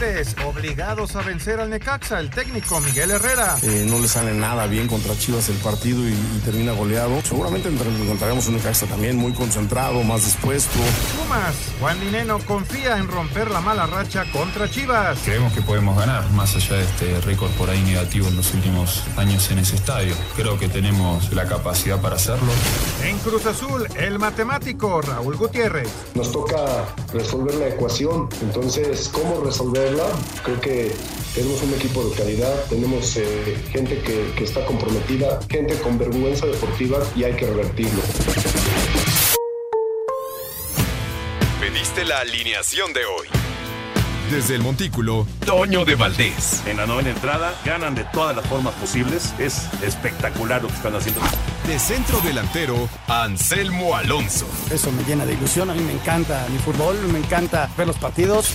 Tigres, obligados a vencer al Necaxa, el técnico Miguel Herrera. Eh, no le sale nada bien contra Chivas el partido y, y termina goleado. Seguramente encontraremos un Necaxa también muy concentrado, más dispuesto. Pumas, Juan Lineno confía en romper la mala racha contra Chivas. Creemos que podemos ganar, más allá de este récord por ahí negativo en los últimos años en ese estadio. Creo que tenemos la capacidad para hacerlo. En Cruz Azul, el matemático Raúl Gutiérrez. Nos toca resolver la ecuación, entonces, ¿cómo Creo que tenemos un equipo de calidad, tenemos eh, gente que, que está comprometida, gente con vergüenza deportiva y hay que revertirlo. Pediste la alineación de hoy. Desde el Montículo, Toño de Valdés. En la novena entrada ganan de todas las formas posibles. Es espectacular lo que están haciendo. De centro delantero, Anselmo Alonso. Eso me llena de ilusión. A mí me encanta mi fútbol, me encanta ver los partidos.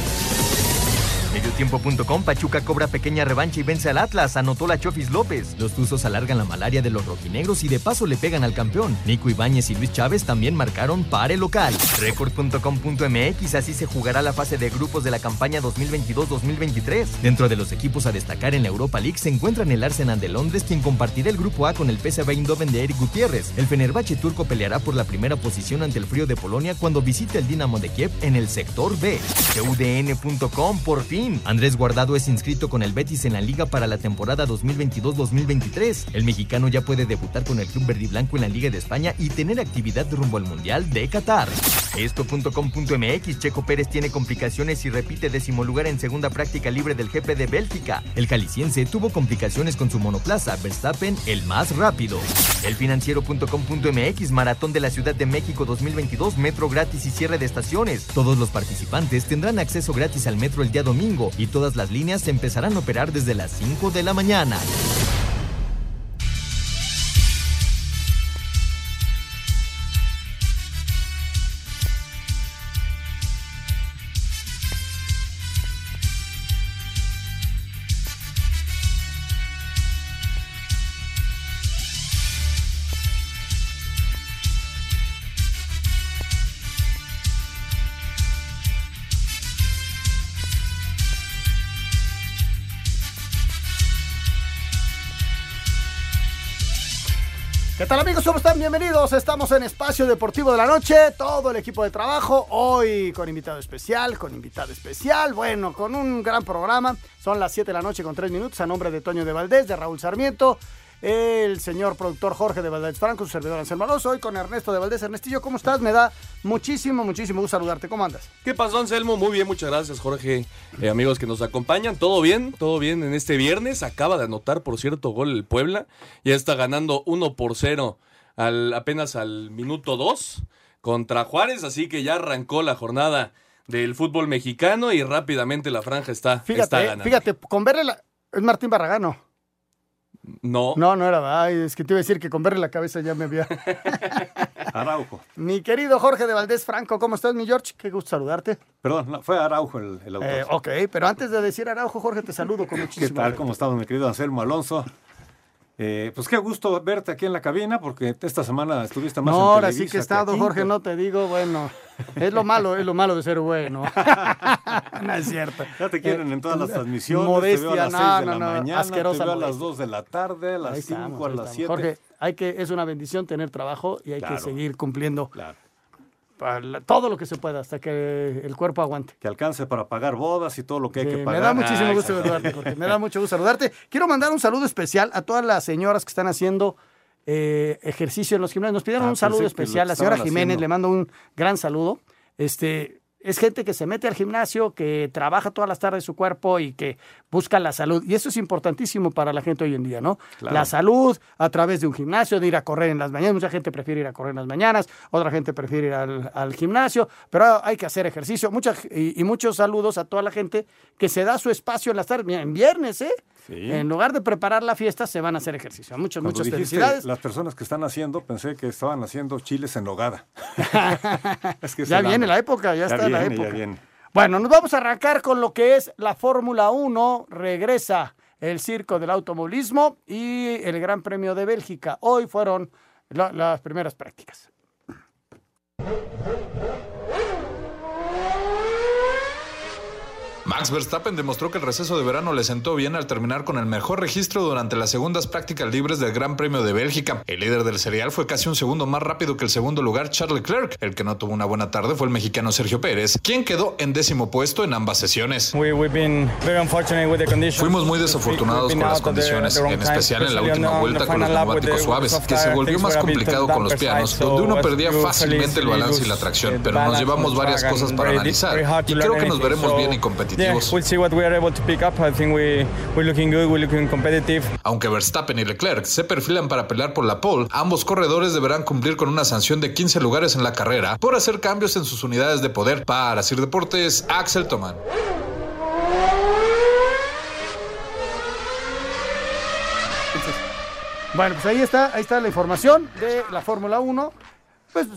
Mediotiempo.com, Pachuca cobra pequeña revancha y vence al Atlas, anotó la Chofis López. Los Tuzos alargan la malaria de los rojinegros y de paso le pegan al campeón. Nico Ibáñez y Luis Chávez también marcaron pare local. Record.com.mx, así se jugará la fase de grupos de la campaña 2022-2023. Dentro de los equipos a destacar en la Europa League se encuentran el Arsenal de Londres, quien compartirá el grupo A con el PSV Eindhoven de Eric Gutiérrez. El Fenerbahce turco peleará por la primera posición ante el frío de Polonia cuando visite el Dinamo de Kiev en el sector B. UDN.com, por fin. Andrés Guardado es inscrito con el Betis en la liga para la temporada 2022-2023. El mexicano ya puede debutar con el club verde y blanco en la Liga de España y tener actividad rumbo al Mundial de Qatar. Esto.com.mx Checo Pérez tiene complicaciones y repite décimo lugar en segunda práctica libre del GP de Bélgica. El caliciense tuvo complicaciones con su monoplaza, Verstappen el más rápido. Elfinanciero.com.mx Maratón de la Ciudad de México 2022 Metro gratis y cierre de estaciones. Todos los participantes tendrán acceso gratis al metro el día domingo y todas las líneas empezarán a operar desde las 5 de la mañana. Tal amigos? ¿Cómo están? Bienvenidos. Estamos en Espacio Deportivo de la Noche. Todo el equipo de trabajo. Hoy con invitado especial, con invitado especial. Bueno, con un gran programa. Son las 7 de la noche con 3 minutos. A nombre de Toño de Valdés, de Raúl Sarmiento. El señor productor Jorge de Valdés Franco, su servidor Anselmo Alonso. Hoy con Ernesto de Valdés. Ernestillo, ¿cómo estás? Me da muchísimo, muchísimo gusto saludarte. ¿Cómo andas? ¿Qué pasó, Anselmo? Muy bien, muchas gracias, Jorge. Eh, amigos que nos acompañan, ¿todo bien? ¿Todo bien en este viernes? Acaba de anotar, por cierto, gol el Puebla. Ya está ganando 1 por 0 al, apenas al minuto 2 contra Juárez, así que ya arrancó la jornada del fútbol mexicano y rápidamente la franja está, Fíjate, está ganando. fíjate, con verle la... Es Martín Barragano. No. No, no era. Ay, es que te iba a decir que con verle la cabeza ya me había. Araujo. Mi querido Jorge de Valdés Franco, ¿cómo estás, mi George? Qué gusto saludarte. Perdón, no, fue Araujo el, el autor. Eh, ok, pero antes de decir Araujo, Jorge, te saludo con muchísimo ¿Qué tal? afecto. ¿Cómo estamos, mi querido Anselmo Alonso? Eh, pues qué gusto verte aquí en la cabina, porque esta semana estuviste más No, en ahora sí que he estado, aquí, Jorge, pero- no te digo, bueno. Es lo malo, es lo malo de ser bueno. no es cierto. Ya te quieren en todas las transmisiones, Modestia, te veo a las no, 6 de no, la no, mañana, asquerosa te veo a las modestia. 2 de la tarde, a las Ahí 5, estamos, a las estamos. 7. Jorge, hay que, es una bendición tener trabajo y hay Claro. que seguir cumpliendo Claro. Para todo lo que se pueda hasta que el cuerpo aguante. Que alcance para pagar bodas y todo lo que hay que me pagar. da muchísimo gusto saludarte, Jorge. Me da mucho gusto saludarte. Quiero mandar un saludo especial a todas las señoras que están haciendo eh, ejercicio en los gimnasios. Nos pidieron Ah, un saludo especial. La señora Jiménez haciendo. le mando un gran saludo. Este. Es gente que se mete al gimnasio, que trabaja todas las tardes su cuerpo y que busca la salud. Y eso es importantísimo para la gente hoy en día, ¿no? Claro. La salud a través de un gimnasio, de ir a correr en las mañanas. Mucha gente prefiere ir a correr en las mañanas, otra gente prefiere ir al, al gimnasio, pero hay que hacer ejercicio. Mucha, y, y muchos saludos a toda la gente que se da su espacio en las tardes. Mira, en viernes, ¿eh? En lugar de preparar la fiesta, se van a hacer ejercicio. Muchas, Cuando muchas felicidades. Las personas que están haciendo, pensé que estaban haciendo chiles en nogada. Es que ya viene la época, ya, está la época. Ya viene. Bueno, nos vamos a arrancar con lo que es la Fórmula 1. Regresa el circo del automovilismo y el Gran Premio de Bélgica. Hoy fueron la- las primeras prácticas. Max Verstappen demostró que el receso de verano le sentó bien al terminar con el mejor registro durante las segundas prácticas libres del Gran Premio de Bélgica. El líder del serial fue casi un segundo más rápido que el segundo lugar Charles Leclerc. El que no tuvo una buena tarde fue el mexicano Sergio Pérez, quien quedó en décimo puesto en ambas sesiones. Fuimos muy desafortunados con las condiciones, en especial en la última vuelta con los neumáticos suaves, que se volvió más complicado con los pianos, donde uno perdía fácilmente el balance y la tracción, pero nos llevamos varias cosas para analizar y creo que nos veremos bien y competitivos. Aunque Verstappen y Leclerc se perfilan para pelear por la pole, ambos corredores deberán cumplir con una sanción de 15 lugares en la carrera por hacer cambios en sus unidades de poder. Para Sir Deportes, Axel Toman. Bueno, pues ahí está, ahí está la información de la Fórmula 1. Pues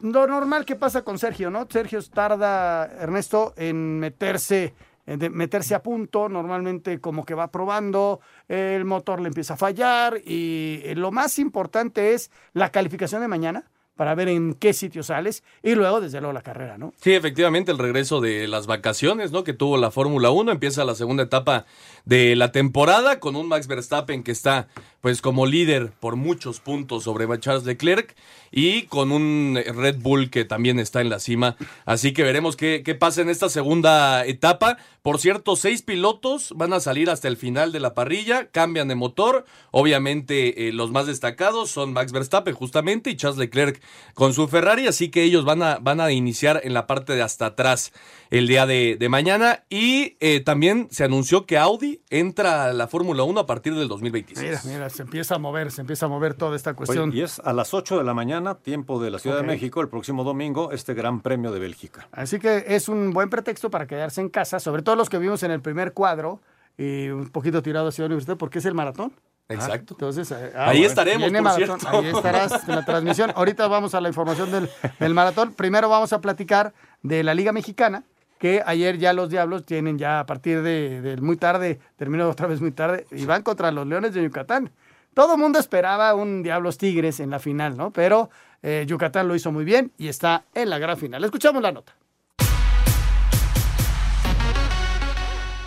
lo normal que pasa con Sergio, ¿no? Sergio tarda, Ernesto, en meterse, en meterse a punto. Normalmente como que va probando, el motor le empieza a fallar y eh, lo más importante es la calificación de mañana para ver en qué sitio sales y luego desde luego la carrera, ¿no? Sí, efectivamente, el regreso de las vacaciones, ¿no? Que tuvo la Fórmula 1. Empieza la segunda etapa de la temporada con un Max Verstappen que está, pues, como líder por muchos puntos sobre Charles Leclerc y con un Red Bull que también está en la cima. Así que veremos qué, qué pasa en esta segunda etapa. Por cierto, seis pilotos van a salir hasta el final de la parrilla, cambian de motor. Obviamente, eh, los más destacados son Max Verstappen, justamente, y Charles Leclerc con su Ferrari. Así que ellos van a, van a iniciar en la parte de hasta atrás el día de, mañana. Y eh, también se anunció que Audi entra a la Fórmula 1 a partir del 2026. Mira, mira, se empieza a mover, se empieza a mover toda esta cuestión. Oye, y es a las 8 de la mañana, tiempo de la Ciudad de México, el próximo domingo, este Gran Premio de Bélgica. Así que es un buen pretexto para quedarse en casa, sobre todo los que vimos en el primer cuadro y un poquito tirado hacia la universidad, porque es el maratón. Exacto. Entonces, eh, Ahí estaremos, viene por maratón, cierto. Ahí estarás en la transmisión. Ahorita vamos a la información del, del maratón. Primero vamos a platicar de la Liga Mexicana, que ayer ya los Diablos tienen ya a partir de, de muy tarde, terminó otra vez muy tarde, y van contra los Leones de Yucatán. Todo el mundo esperaba un Diablos Tigres en la final, ¿no? Pero eh, Yucatán lo hizo muy bien y está en la gran final. Escuchamos la nota.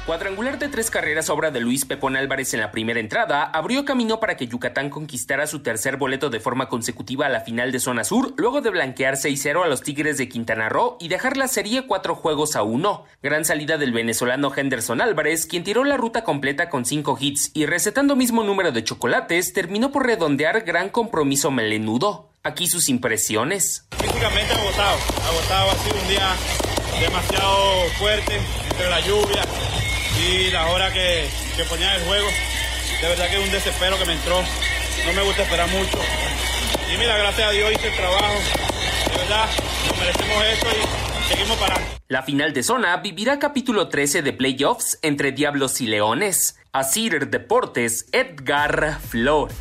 Cuadrangular de tres carreras obra de Luis Pepón Álvarez en la primera entrada abrió camino para que Yucatán conquistara su tercer boleto de forma consecutiva a la final de zona sur, luego de blanquear 6-0 a los Tigres de Quintana Roo y dejar la serie cuatro juegos a uno. Gran salida del venezolano Henderson Álvarez, quien tiró la ruta completa con cinco hits y recetando mismo número de chocolates, terminó por redondear gran compromiso melenudo. Aquí sus impresiones. Físicamente agotado, agotado, ha sido un día demasiado fuerte entre la lluvia y la hora que, que ponía el juego. De verdad que es un desespero que me entró. No me gusta esperar mucho. Y mira, gracias a Dios hice el trabajo. De verdad, nos merecemos esto y seguimos para La final de zona vivirá capítulo 13 de playoffs entre Diablos y Leones. Asir Deportes, Edgar Flores.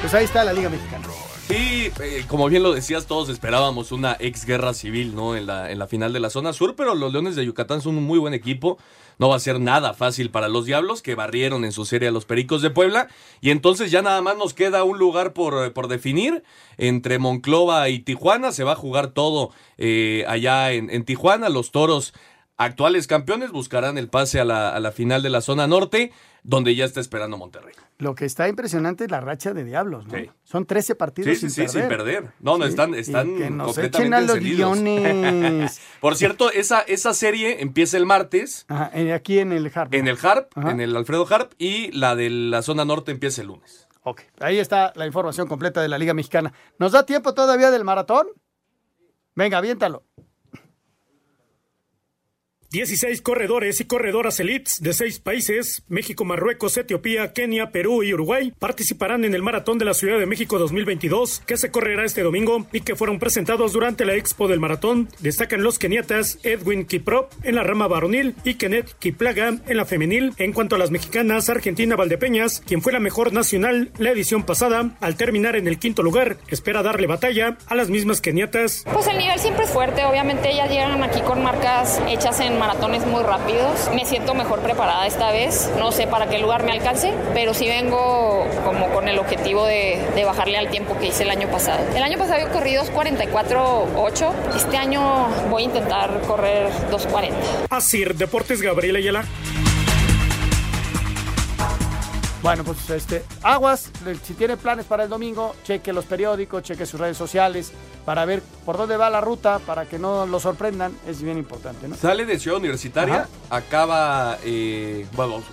Pues ahí está la Liga Mexicana. Sí, eh, como bien lo decías, todos esperábamos una ex guerra civil, ¿no? En la, en la final de la zona sur, pero los Leones de Yucatán son un muy buen equipo. No va a ser nada fácil para los Diablos, que barrieron en su serie a los Pericos de Puebla. Y entonces ya nada más nos queda un lugar por, por definir. Entre Monclova y Tijuana se va a jugar todo eh, allá en, Tijuana. Los Toros, actuales campeones, buscarán el pase a la final de la zona norte, donde ya está esperando Monterrey. Lo que está impresionante es la racha de Diablos, ¿no? Son 13 partidos Sí, sí, sin sí, perder. sin perder. No, no, están, y están que nos completamente echen a los encendidos. guiones. Por cierto, esa, esa serie empieza el martes Ajá, en- aquí en el Harp. en el Harp, Ajá. en el Alfredo Harp, y la de la zona norte empieza el lunes. Ok, ahí está la información completa de la Liga Mexicana. ¿Nos da tiempo todavía del maratón? Venga, aviéntalo. 16 corredores y corredoras elites de seis países, México, Marruecos, Etiopía, Kenia, Perú y Uruguay, participarán en el Maratón de la Ciudad de México 2022, que se correrá este domingo y que fueron presentados durante la Expo del Maratón. Destacan los keniatas Edwin Kiprop en la rama varonil y Kenneth Kiplaga en la femenil. En cuanto a las mexicanas, Argentina Valdepeñas, quien fue la mejor nacional la edición pasada, al terminar en el quinto lugar, espera darle batalla a las mismas keniatas. Pues el nivel siempre es fuerte, obviamente ellas llegan aquí con marcas hechas en maratones muy rápidos. Me siento mejor preparada esta vez. No sé para qué lugar me alcance, pero sí vengo como con el objetivo de, bajarle al tiempo que hice el año pasado. El año pasado he corrido 2.44.8. Este año voy a intentar correr 2.40. Así, Deportes Gabriela Ayala. Bueno, pues este, aguas, si tiene planes para el domingo, cheque los periódicos, cheque sus redes sociales para ver por dónde va la ruta, para que no lo sorprendan, es bien importante, ¿no? Sale de Ciudad Universitaria, Ajá. acaba, eh, bueno, vamos,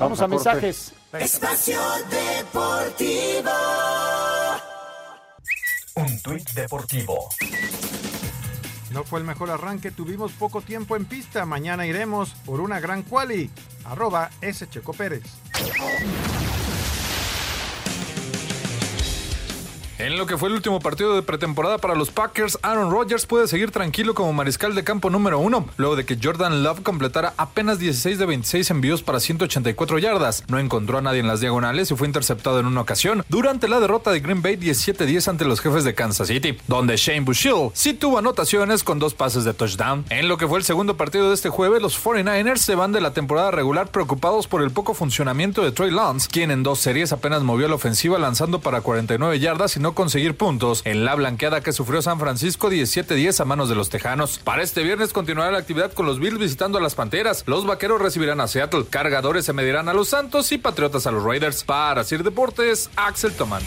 Vamos a mensajes. Espacio Deportivo. Un tuit deportivo. No fue el mejor arranque, tuvimos poco tiempo en pista. Mañana iremos por una gran quali. Arroba S. Checo Pérez. En lo que fue el último partido de pretemporada para los Packers, Aaron Rodgers puede seguir tranquilo como mariscal de campo número uno, luego de que Jordan Love completara apenas 16 de 26 envíos para 184 yardas. No encontró a nadie en las diagonales y fue interceptado en una ocasión durante la derrota de Green Bay 17-10 ante los jefes de Kansas City, donde Shane Bushill sí tuvo anotaciones con dos pases de touchdown. En lo que fue el segundo partido de este jueves, los 49ers se van de la temporada regular preocupados por el poco funcionamiento de Trey Lance, quien en dos series apenas movió la ofensiva lanzando para 49 yardas y no conseguir puntos en la blanqueada que sufrió San Francisco 17-10 a manos de los Tejanos. Para este viernes continuará la actividad con los Bills visitando a las Panteras. Los Vaqueros recibirán a Seattle, Cargadores se medirán a los Santos y Patriotas a los Raiders. Para Sir Deportes, Axel Toman.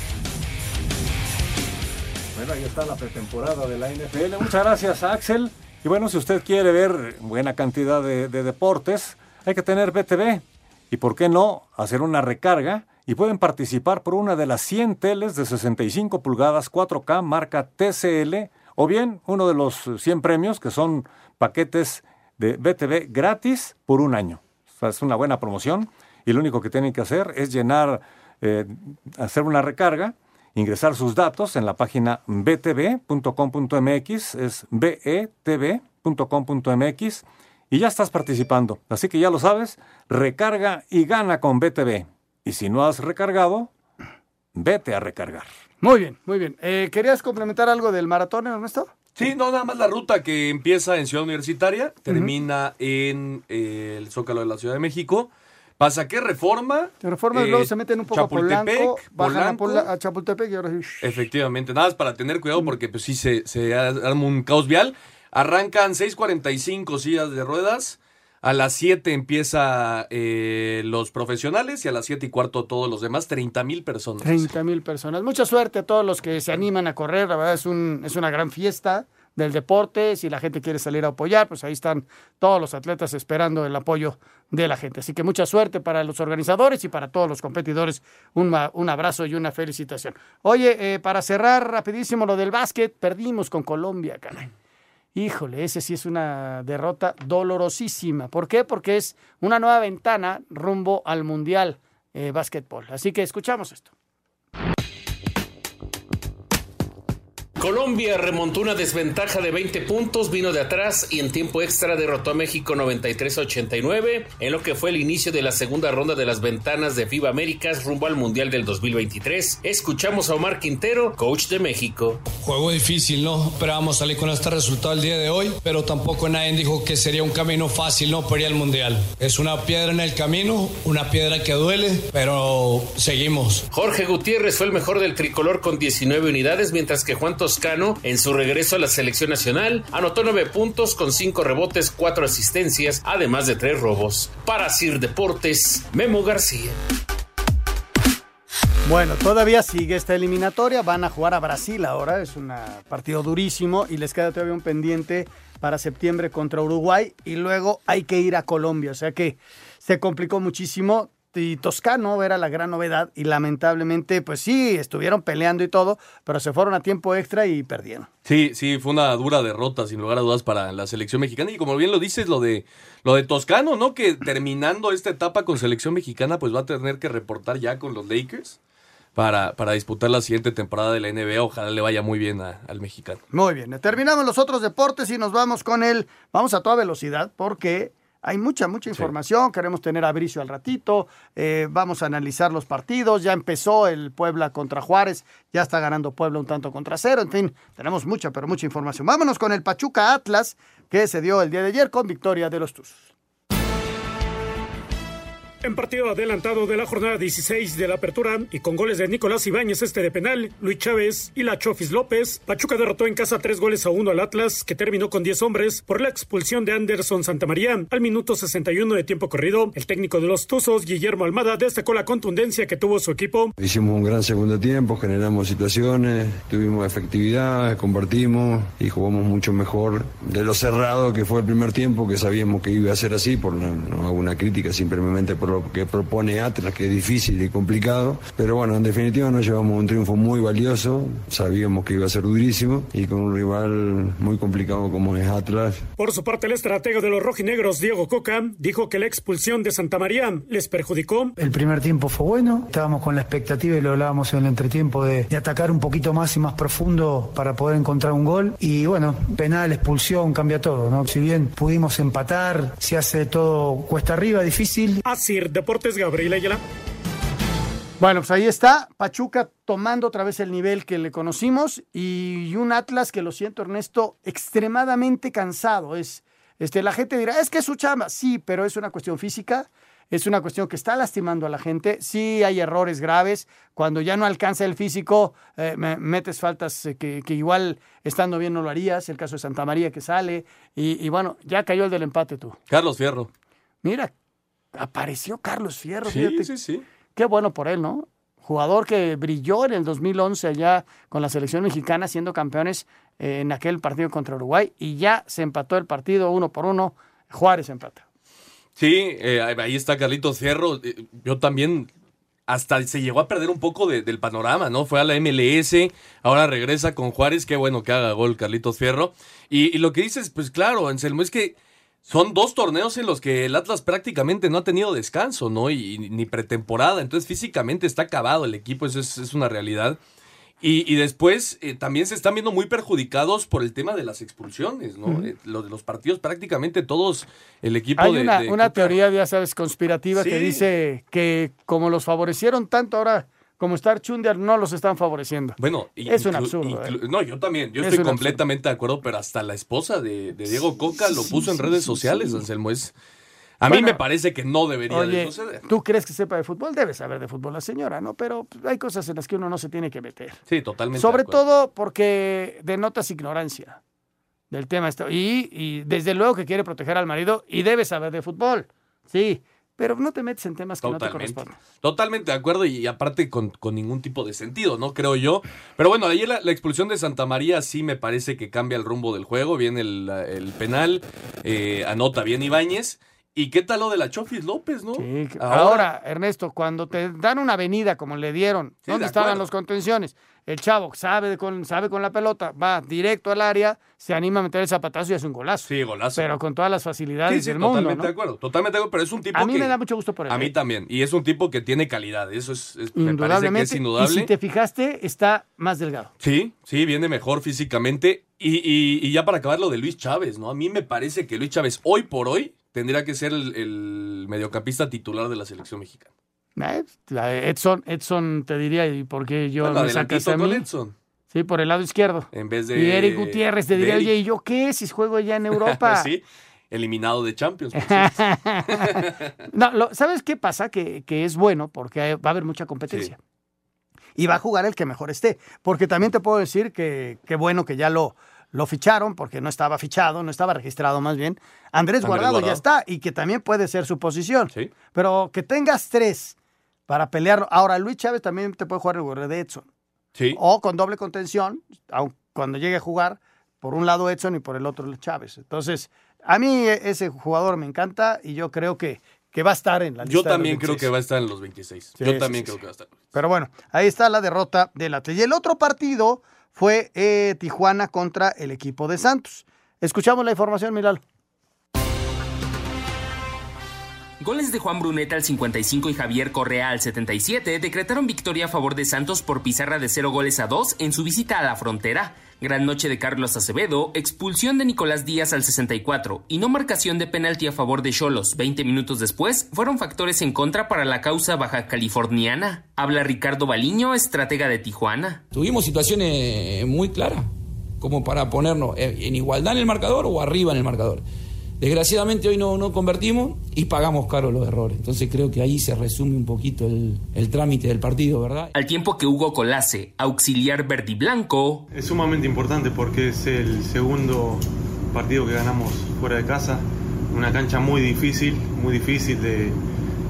Bueno, ahí está la pretemporada de la NFL. Muchas gracias, Axel. Y bueno, si usted quiere ver buena cantidad de, de deportes, hay que tener BTV. Y por qué no hacer una recarga y pueden participar por una de las 100 teles de 65 pulgadas 4K marca TCL o bien uno de los 100 premios que son paquetes de BTV gratis por un año. Es una buena promoción y lo único que tienen que hacer es llenar, eh, hacer una recarga, ingresar sus datos en la página btv.com.mx, es betv.com.mx y ya estás participando. Así que ya lo sabes, recarga y gana con BTV. Y si no has recargado, vete a recargar. Muy bien, muy bien. Eh, ¿Querías complementar algo del maratón, Ernesto? Sí, no, nada más la ruta que empieza en Ciudad Universitaria, termina en eh, el Zócalo de la Ciudad de México. Pasa que Reforma. Reforma y eh, luego se meten un poco a Polanco, bajan a, Pola- a Chapultepec y ahora sí. Efectivamente, nada más para tener cuidado porque pues sí se, se arma un caos vial. Arrancan 6.45 sillas de ruedas. A las 7 empieza eh, los profesionales y a las 7 y cuarto todos los demás, 30 mil personas. 30 mil personas. Mucha suerte a todos los que se animan a correr. La verdad es, un, es una gran fiesta del deporte. Si la gente quiere salir a apoyar, pues ahí están todos los atletas esperando el apoyo de la gente. Así que mucha suerte para los organizadores y para todos los competidores. Un, un abrazo y una felicitación. Oye, eh, para cerrar rapidísimo lo del básquet, perdimos con Colombia, caray. Híjole, ese sí es una derrota dolorosísima. ¿Por qué? Porque es una nueva ventana rumbo al Mundial eh, Básquetbol. Así que escuchamos esto. Colombia remontó una desventaja de 20 puntos, vino de atrás y en tiempo extra derrotó a México 93-89 en lo que fue el inicio de la segunda ronda de las ventanas de FIBA Américas rumbo al Mundial del 2023. Escuchamos a Omar Quintero, coach de México. Juego difícil, ¿no? Esperábamos salir con este resultado el día de hoy, pero tampoco nadie dijo que sería un camino fácil, ¿no? Para ir al Mundial. Es una piedra en el camino, una piedra que duele, pero seguimos. Jorge Gutiérrez fue el mejor del tricolor con 19 unidades, mientras que Juan Toscano, en su regreso a la selección nacional, anotó 9 puntos con 5 rebotes, 4 asistencias, además de 3 robos. Para Sir Deportes, Memo García. Bueno, todavía sigue esta eliminatoria. Van a jugar a Brasil ahora. Es un partido durísimo y les queda todavía un pendiente para septiembre contra Uruguay. Y luego hay que ir a Colombia. O sea que se complicó muchísimo. Y Toscano era la gran novedad y lamentablemente, pues sí, estuvieron peleando y todo, pero se fueron a tiempo extra y perdieron. Sí, sí, fue una dura derrota, sin lugar a dudas, para la selección mexicana. Y como bien lo dices, lo de, lo de Toscano, ¿no? Que terminando esta etapa con selección mexicana, pues va a tener que reportar ya con los Lakers para, para disputar la siguiente temporada de la NBA. Ojalá le vaya muy bien a- al mexicano. Muy bien, terminamos los otros deportes y nos vamos con el, vamos a toda velocidad porque hay mucha, mucha información, queremos tener a Bricio al ratito, eh, vamos a analizar los partidos, ya empezó el Puebla contra Juárez, ya está ganando Puebla un tanto contra cero, en fin, tenemos mucha, pero mucha información. Vámonos con el Pachuca Atlas, que se dio el día de ayer con victoria de los Tuzos. En partido adelantado de la jornada 16 de la apertura y con goles de Nicolás Ibáñez este de penal, Luis Chávez y la Chofis López, Pachuca derrotó en casa tres goles a uno al Atlas, que terminó con 10 hombres por la expulsión de Anderson Santamaría. Al minuto 61 de tiempo corrido, el técnico de los Tuzos, Guillermo Almada, destacó la contundencia que tuvo su equipo. Hicimos un gran segundo tiempo, generamos situaciones, tuvimos efectividad, compartimos y jugamos mucho mejor de lo cerrado que fue el primer tiempo, que sabíamos que iba a ser así, por no, hago una crítica simplemente por lo que propone Atlas, que es difícil y complicado, pero bueno, en definitiva nos llevamos un triunfo muy valioso, sabíamos que iba a ser durísimo y con un rival muy complicado como es Atlas, Por su parte, el estratega de los rojinegros, Diego Coca, dijo que la expulsión de Santamaría les perjudicó. El primer tiempo fue bueno, estábamos con la expectativa y lo hablábamos en el entretiempo de, de atacar un poquito más y más profundo para poder encontrar un gol. Y bueno, penal, expulsión, cambia todo, ¿no? Si bien pudimos empatar, se hace todo cuesta arriba, difícil. Así, Deportes Gabriel Ayala. Bueno, pues ahí está, Pachuca tomando otra vez el nivel que le conocimos y un Atlas que lo siento, Ernesto, extremadamente cansado. Es, este, la gente dirá, es que es su chamba. Sí, pero es una cuestión física, es una cuestión que está lastimando a la gente. Sí hay errores graves. Cuando ya no alcanza el físico, eh, me- metes faltas eh, que, que igual estando bien no lo harías. El caso de Santa María que sale. Y, y bueno, ya cayó el del empate tú. Carlos Fierro. Mira, apareció Carlos Fierro. Sí, fíjate. sí, sí. Qué bueno por él, ¿no? Jugador que brilló en el 2011 allá con la selección mexicana siendo campeones eh, en aquel partido contra Uruguay y ya se empató el partido uno por uno. Juárez empata. Sí, eh, ahí está Carlitos Fierro. Eh, Yo también hasta se llegó a perder un poco de- del panorama, ¿no? Fue a la MLS, ahora regresa con Juárez, qué bueno que haga gol Carlitos Fierro. Y, y lo que dices, pues claro, Anselmo, es que son dos torneos en los que el Atlas prácticamente no ha tenido descanso, ¿no? Y, y ni pretemporada, entonces físicamente está acabado el equipo, eso es, es una realidad. Y, y después eh, también se están viendo muy perjudicados por el tema de las expulsiones, ¿no? Ujú. Eh, lo de los partidos prácticamente todos, el equipo Hay de... una, de una teoría, ya sabes, conspirativa que dice que como los favorecieron tanto ahora como Star Chundiar no los están favoreciendo. Bueno, es un absurdo. ¿eh? No, yo también, yo Es estoy completamente de acuerdo, pero hasta la esposa de, de Diego Coca lo Sí, puso en redes sí, sociales, sí. Anselmo. Es, a mí me parece que no debería de Oye, suceder. ¿tú crees que sepa de fútbol? Debe saber de fútbol la señora, ¿no? Pero hay cosas en las que uno no se tiene que meter. Sí, totalmente. de Sobre todo porque denotas ignorancia del tema. esto. Y, y desde luego que quiere proteger al marido y debe saber de fútbol. Sí, pero no te metes en temas que no te Totalmente. corresponden. Totalmente de acuerdo y, aparte con, con ningún tipo de sentido, ¿no? Creo yo. Pero bueno, ayer la, la expulsión de Santa María sí me parece que cambia el rumbo del juego. Viene el, el penal, eh, anota bien Ibáñez. ¿Y qué tal lo de la Chofis López, no? Sí, Ahora, Ernesto, cuando te dan una avenida como le dieron, Sí, ¿dónde de estaban los contenciones? El chavo sabe con, sabe con la pelota, va directo al área, se anima a meter el zapatazo y hace un golazo. Sí, golazo. Pero con todas las facilidades Sí, sí, del mundo, totalmente de acuerdo. Totalmente de acuerdo, pero es un tipo A mí que... me da mucho gusto por él. A mí también. Y es un tipo que tiene calidad. Eso es, es- me parece que Indudablemente. es indudable. Y si te fijaste, está más delgado. Sí, sí, viene mejor físicamente. Y, y- y ya para acabar lo de Luis Chávez, ¿no? A mí me parece que Luis Chávez hoy por hoy tendría que ser el, el mediocampista titular de la selección mexicana. Eh, Edson, Edson te diría, ¿y por qué yo Bueno, me sacas a con mí? Edson. Sí, por el lado izquierdo. En vez de. y Eric Gutiérrez te diría, oye, ¿y yo qué? Si juego ya en Europa. sí, eliminado de Champions. no, lo- ¿sabes qué pasa? Que, que es bueno porque va a haber mucha competencia. Y va a jugar el que mejor esté. Porque también te puedo decir que qué bueno que ya lo, lo ficharon, porque no estaba fichado, no estaba registrado más bien. Andrés, Andrés Guardado, ya Guardado. está y que también puede ser su posición. Pero que tengas tres para pelearlo. Ahora, Luis Chávez también te puede jugar el lugar de Edson. Sí. O con doble contención, aun cuando llegue a jugar, por un lado Edson y por el otro Chávez. Entonces, a mí e- ese jugador me encanta y yo creo que, que va a estar en la lista. Yo de los también creo 26. que va a estar en los 26. Sí, Yo también sí, creo sí. que va a estar. Pero bueno, ahí está la derrota del Atlas. Y el otro partido fue eh, Tijuana contra el equipo de Santos. Escuchamos la información, Milalo. Goles de Juan Bruneta al 55 y Javier Correa al 77 decretaron victoria a favor de Santos por pizarra de 0 goles a 2 en su visita a la frontera. Gran noche de Carlos Acevedo, expulsión de Nicolás Díaz al 64 y no marcación de penalti a favor de Cholos 20 minutos después fueron factores en contra para la causa baja californiana. Habla Ricardo Baliño, estratega de Tijuana. Tuvimos situaciones muy claras, como para ponernos en igualdad en el marcador o arriba en el marcador. Desgraciadamente hoy no, no convertimos y pagamos caro los errores. Entonces creo que ahí se resume un poquito el, el trámite del partido, ¿verdad? Al tiempo que Hugo Colase, auxiliar verde y blanco, Es sumamente importante porque es el segundo partido que ganamos fuera de casa. Una cancha muy difícil, muy difícil de,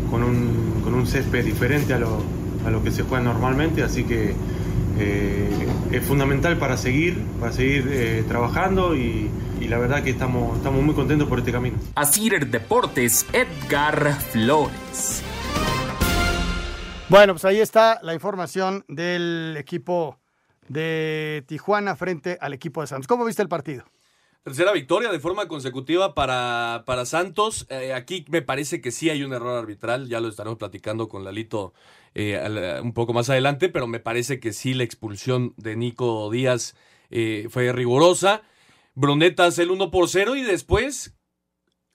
con, un, con un césped diferente a lo, a lo que se juega normalmente, así que eh, es fundamental para seguir, para seguir eh, trabajando y, y la verdad que estamos, estamos muy contentos por este camino. Asir Deportes, Edgar Flores. Bueno, pues ahí está la información del equipo de Tijuana frente al equipo de Santos. ¿Cómo viste el partido? Tercera victoria de forma consecutiva para, para Santos. Eh, aquí me parece que sí hay un error arbitral, ya lo estaremos platicando con Lalito eh, al- un poco más adelante, pero me parece que sí la expulsión de Nico Díaz eh, fue rigurosa. Bruneta hace el 1 por 0 y después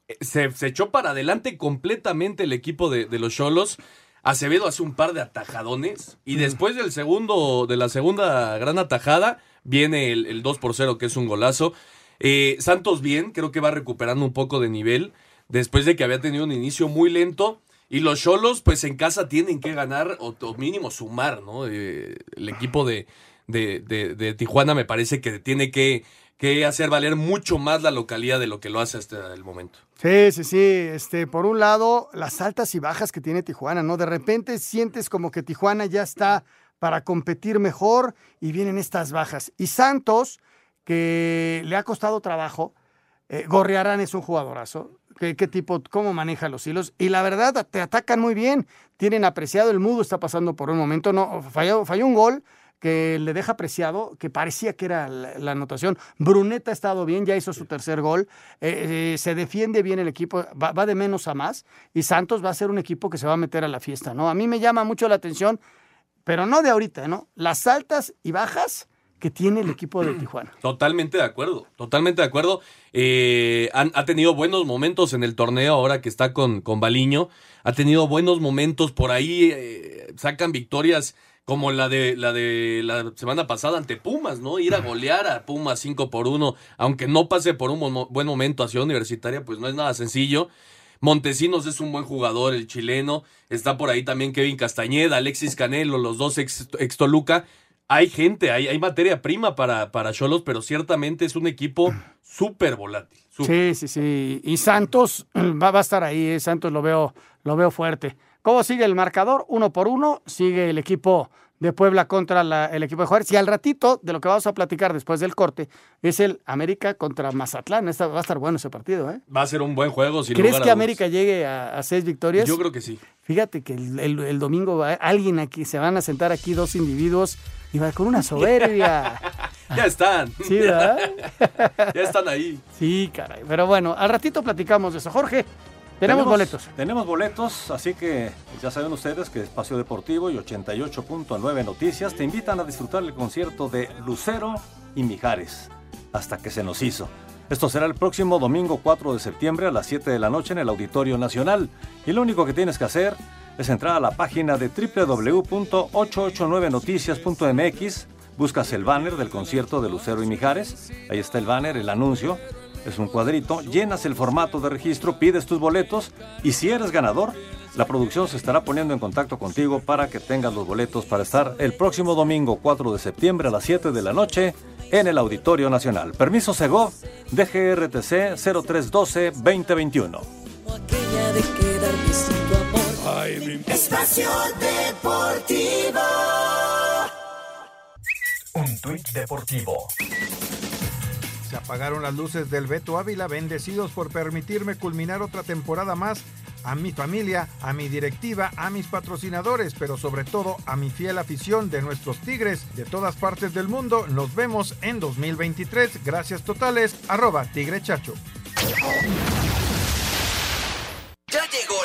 eh, se, se echó para adelante completamente el equipo de, de los Cholos. Acevedo hace un par de atajadones y después del segundo, de la segunda gran atajada, viene el, el 2 por 0, que es un golazo. Eh, Santos bien, creo que va recuperando un poco de nivel después de que había tenido un inicio muy lento. Y los Cholos, pues en casa tienen que ganar o, mínimo sumar, ¿no? Eh, el equipo de, de, de- de Tijuana me parece que tiene que, que hacer valer mucho más la localidad de lo que lo hace hasta el momento. Sí, sí, sí. Este, por un lado, las altas y bajas que tiene Tijuana, ¿no? De repente sientes como que Tijuana ya está para competir mejor y vienen estas bajas. Y Santos, que le ha costado trabajo, eh, Gorriarán es un jugadorazo. ¿Qué, qué tipo, cómo maneja los hilos? Y la verdad, te atacan muy bien. Tienen apreciado, el Mudo está pasando por un momento, no, falló, falló un gol que le deja apreciado, que parecía que era la, la anotación. Bruneta ha estado bien, ya hizo su tercer gol. Eh, eh, se defiende bien el equipo, va, va de menos a más. Y Santos va a ser un equipo que se va a meter a la fiesta, ¿no? A mí me llama mucho la atención, pero no de ahorita, ¿no? Las altas y bajas que tiene el equipo de Tijuana. Totalmente de acuerdo, totalmente de acuerdo. Eh, han- ha tenido buenos momentos en el torneo ahora que está con, con Baliño. Ha tenido buenos momentos por ahí. eh, sacan victorias como la de la de la semana pasada ante Pumas, ¿no? Ir a golear a Pumas 5 por 1, aunque no pase por un mo- buen momento a Ciudad Universitaria, pues no es nada sencillo. Montesinos es un buen jugador, el chileno. Está por ahí también Kevin Castañeda, Alexis Canelo, los dos ex, ex Toluca. Hay gente, hay, hay materia prima para para Cholos, pero ciertamente es un equipo súper volátil. Sí, sí, sí. Y Santos va, va a estar ahí. eh, Santos lo veo, lo veo fuerte. ¿Cómo sigue el marcador? Uno por uno. Sigue el equipo de Puebla contra la- el equipo de Juárez. Y al ratito, de lo que vamos a platicar después del corte, es el América contra Mazatlán. Esta, va a estar bueno ese partido, ¿eh? Va a ser un buen juego. Sin ¿Crees lugar a que. América llegue a, a seis victorias? Yo creo que sí. Fíjate que el, el- el domingo va- alguien aquí, se van a sentar aquí dos individuos y va con una soberbia. Ya están. Sí, ¿verdad? ya están ahí. Sí, caray. Pero bueno, al ratito platicamos de eso. Jorge, tenemos, boletos. Tenemos boletos, así que ya saben ustedes que Espacio Deportivo y 88.9 Noticias te invitan a disfrutar el concierto de Lucero y Mijares, hasta que se nos hizo. Esto será el próximo domingo 4 de septiembre a las 7 de la noche en el Auditorio Nacional. Y lo único que tienes que hacer es entrar a la página de www.889noticias.mx, buscas el banner del concierto de Lucero y Mijares, ahí está el banner, el anuncio, es un cuadrito, llenas el formato de registro, pides tus boletos y si eres ganador, la producción se estará poniendo en contacto contigo para que tengas los boletos para estar el próximo domingo 4 de septiembre a las 7 de la noche en el Auditorio Nacional. Permiso Segov, DGRTC 0312-2021. Espacio Deportivo. Un tuit deportivo. Se apagaron las luces del Beto Ávila, bendecidos por permitirme culminar otra temporada más a mi familia, a mi directiva, a mis patrocinadores, pero sobre todo a mi fiel afición de nuestros Tigres de todas partes del mundo. Nos vemos en 2023. Gracias totales. Arroba Tigre Chacho. Ya llegó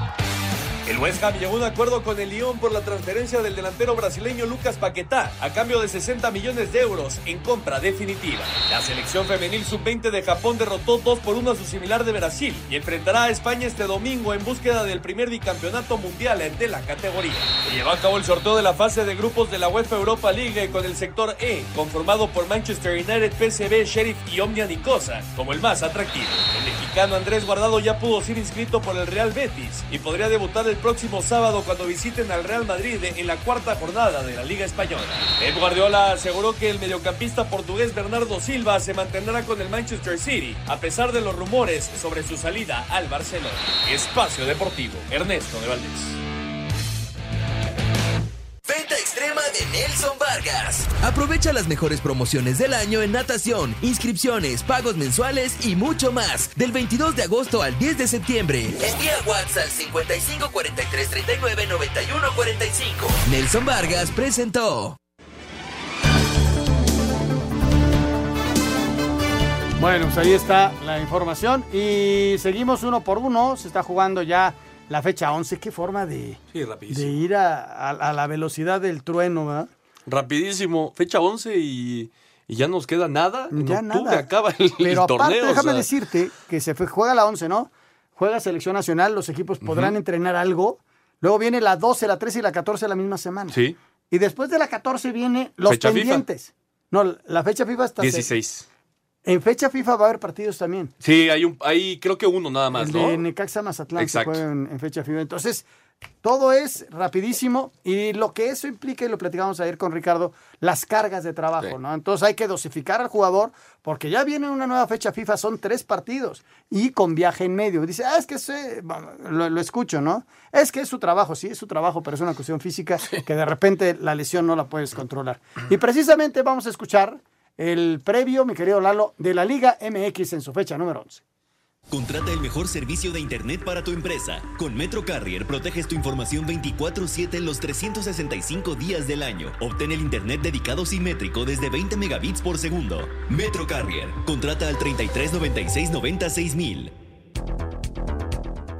El West Ham llegó a un acuerdo con el Lyon por la transferencia del delantero brasileño Lucas Paquetá a cambio de 60 millones de euros en compra definitiva. La selección femenil sub-20 de Japón derrotó 2 por 1 a su similar de Brasil y enfrentará a España este domingo en búsqueda del primer bicampeonato mundial de la categoría. Se llevó a cabo el sorteo de la fase de grupos de la UEFA Europa League con el sector E, conformado por Manchester United, PSV, Sheriff y Omnia Nicosa como el más atractivo. El mexicano Andrés Guardado ya pudo ser inscrito por el Real Betis y podría debutar el próximo sábado cuando visiten al Real Madrid en la cuarta jornada de la Liga Española. Pep Guardiola aseguró que el mediocampista portugués Bernardo Silva se mantendrá con el Manchester City a pesar de los rumores sobre su salida al Barcelona. Espacio Deportivo, Ernesto de Valdés. Extrema de Nelson Vargas. Aprovecha las mejores promociones del año en natación, inscripciones, pagos mensuales y mucho más. Del 22 de agosto al 10 de septiembre. Envía WhatsApp al 55 43 39 91 45. Nelson Vargas presentó. Bueno, pues ahí está la información y seguimos uno por uno. Se está jugando ya la fecha 11. Qué forma de, Sí, de ir a, a- a la velocidad del trueno, ¿verdad? Rapidísimo, fecha 11 y, y ya nos queda nada. En Ya octubre nada. acaba el, Pero el aparte, torneo. o déjame sea, decirte que se fue- juega la 11, ¿no? Juega selección nacional, los equipos podrán Ujú. entrenar algo. Luego viene la 12, la 13 y la 14 la misma semana. Sí, Y después de la 14 viene los Fecha FIFA. pendientes. No, la fecha FIFA está 16. En fecha FIFA va a haber partidos también. Sí, hay, un, hay creo que uno nada más, el ¿no? de Necaxa Mazatlán Exacto. se en, en fecha FIFA. Entonces, todo es rapidísimo y lo que eso implica, y lo platicamos ayer con Ricardo, las cargas de trabajo, Sí. ¿no? Entonces hay que dosificar al jugador porque ya viene una nueva fecha FIFA, son tres partidos y con viaje en medio. Dice, ah, es que se- lo, lo escucho, ¿no? Es que es su trabajo, sí, es su trabajo, pero es una cuestión física que de repente la lesión no la puedes controlar. Y precisamente vamos a escuchar el previo, mi querido Lalo, de la Liga MX en su fecha número 11. Contrata el mejor servicio de Internet para tu empresa. Con Metro Carrier proteges tu información 24/7 los 365 días del año. Obtén el Internet dedicado simétrico desde 20 megabits por segundo. Metro Carrier. Contrata al 33 96 96 mil.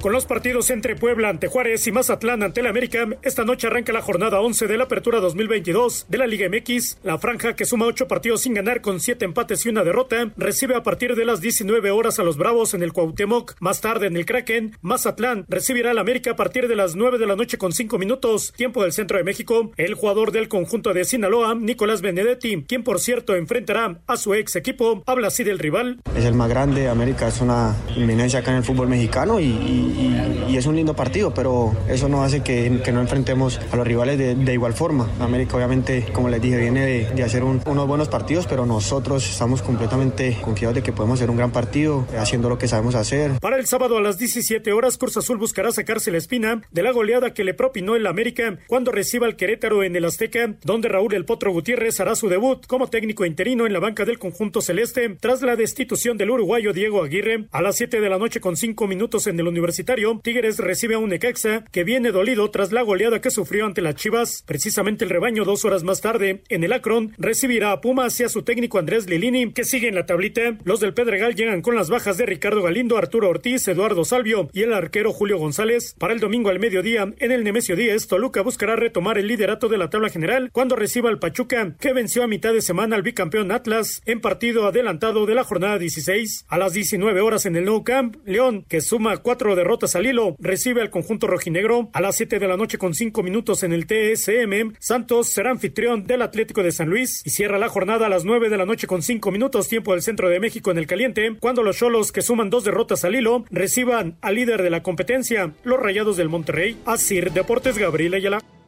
Con los partidos entre Puebla ante Juárez y Mazatlán ante el América, esta noche arranca la jornada 11 de la Apertura 2022 de la Liga MX. La franja, que suma ocho partidos sin ganar con siete empates y una derrota, recibe a partir de las 19 horas a los Bravos en el Cuauhtémoc. Más tarde en el Kraken, Mazatlán recibirá al América a partir de las 9 de la noche con 5 minutos, tiempo del centro de México. El jugador del conjunto de Sinaloa, Nicolás Benedetti, quien por cierto enfrentará a su ex equipo, habla así del rival. Es el más grande, América es una inminencia acá en el fútbol mexicano y- y- es un lindo partido, pero eso no hace que, no enfrentemos a los rivales de, igual forma. América obviamente, como les dije, viene de, hacer un- unos buenos partidos, pero nosotros estamos completamente confiados de que podemos hacer un gran partido, haciendo lo que sabemos hacer. Para el sábado a las 17 horas, Cruz Azul buscará sacarse la espina de la goleada que le propinó el América cuando reciba al Querétaro en el Azteca, donde Raúl El Potro Gutiérrez hará su debut como técnico interino en la banca del conjunto celeste tras la destitución del uruguayo Diego Aguirre. A las 7 de la noche con 5 minutos en el universitario, Tigres recibe a un Necaxa que viene dolido tras la goleada que sufrió ante las Chivas. Precisamente el rebaño dos horas más tarde en el Akron recibirá a Pumas y a su técnico Andrés Lilini que sigue en la tablita. Los del Pedregal llegan con las bajas de Ricardo Galindo, Arturo Ortiz, Eduardo Salvio y el arquero Julio González. Para el domingo al mediodía en el Nemesio 10, Toluca buscará retomar el liderato de la tabla general cuando reciba al Pachuca que venció a mitad de semana al bicampeón Atlas en partido adelantado de la jornada 16. A las 19 horas en el Nou Camp, León, que suma cuatro derrotas al hilo, recibe al conjunto rojinegro. A las 7 de la noche con 5 minutos en el TSM, Santos será anfitrión del Atlético de San Luis y cierra la jornada a las 9 de la noche con 5 minutos tiempo del centro de México en el caliente, cuando los Cholos, que suman dos derrotas al hilo, reciban al líder de la competencia, los Rayados del Monterrey. Asir Deportes Gabriel Ayala.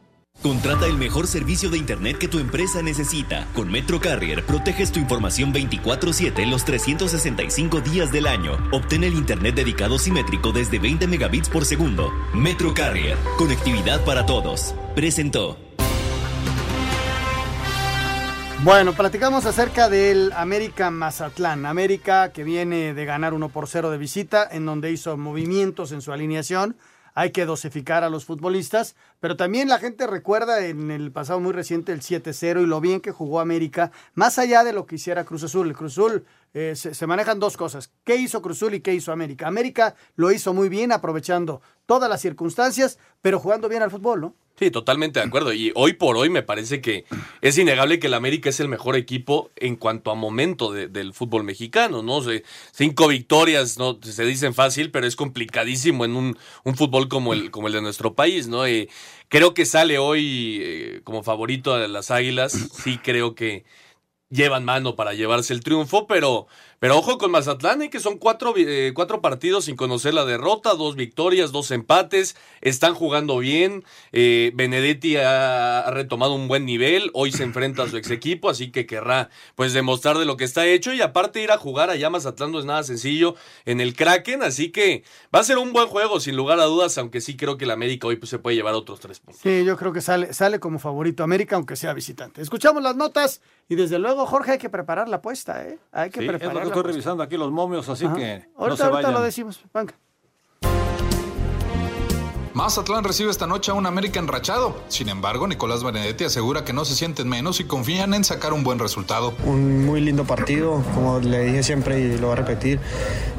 Contrata el mejor servicio de Internet que tu empresa necesita. Con Metro Carrier proteges tu información 24/7 los 365 días del año. Obtén el Internet dedicado simétrico desde 20 megabits por segundo. Metro Carrier, conectividad para todos. Presentó. Bueno, platicamos acerca del América Mazatlán. América que viene de ganar 1 por 0 de visita, en donde hizo movimientos en su alineación. Hay que dosificar a los futbolistas, pero también la gente recuerda en el pasado muy reciente el 7-0 y lo bien que jugó América, más allá de lo que hiciera Cruz Azul. El Cruz Azul eh, se, se manejan dos cosas. ¿Qué hizo Cruz Azul y qué hizo América? América lo hizo muy bien, aprovechando todas las circunstancias, pero jugando bien al fútbol, ¿no? Sí, totalmente de acuerdo. Y hoy por hoy me parece que es innegable que el América es el mejor equipo en cuanto a momento de- del fútbol mexicano, ¿no? Se- cinco victorias, ¿no? Se dicen fácil, pero es complicadísimo en un, fútbol como el, como el de nuestro país, ¿no? Eh, creo que sale hoy eh, como favorito de las Águilas. Sí creo que llevan mano para llevarse el triunfo, pero, pero ojo con Mazatlán, eh, que son cuatro, eh, cuatro partidos sin conocer la derrota, dos victorias, dos empates, están jugando bien, eh, Benedetti ha, ha retomado un buen nivel, hoy se enfrenta a su ex equipo, así que querrá pues demostrar de lo que está hecho y aparte ir a jugar allá a Mazatlán no es nada sencillo en el Kraken, así que va a ser un buen juego sin lugar a dudas, aunque sí creo que el América hoy pues, se puede llevar otros tres puntos. Sí, yo creo que sale, sale como favorito América, aunque sea visitante. Escuchamos las notas y desde luego, Jorge, hay que preparar la apuesta, ¿eh? Hay que Sí, preparar estoy revisando aquí los momios, así Ajá. que no Ahorita, se ahorita vayan. lo decimos, venga. Mazatlán recibe esta noche a un América enrachado. Sin embargo, Nicolás Benedetti asegura que no se sienten menos y confían en sacar un buen resultado. Un muy lindo partido, como le dije siempre y lo voy a repetir,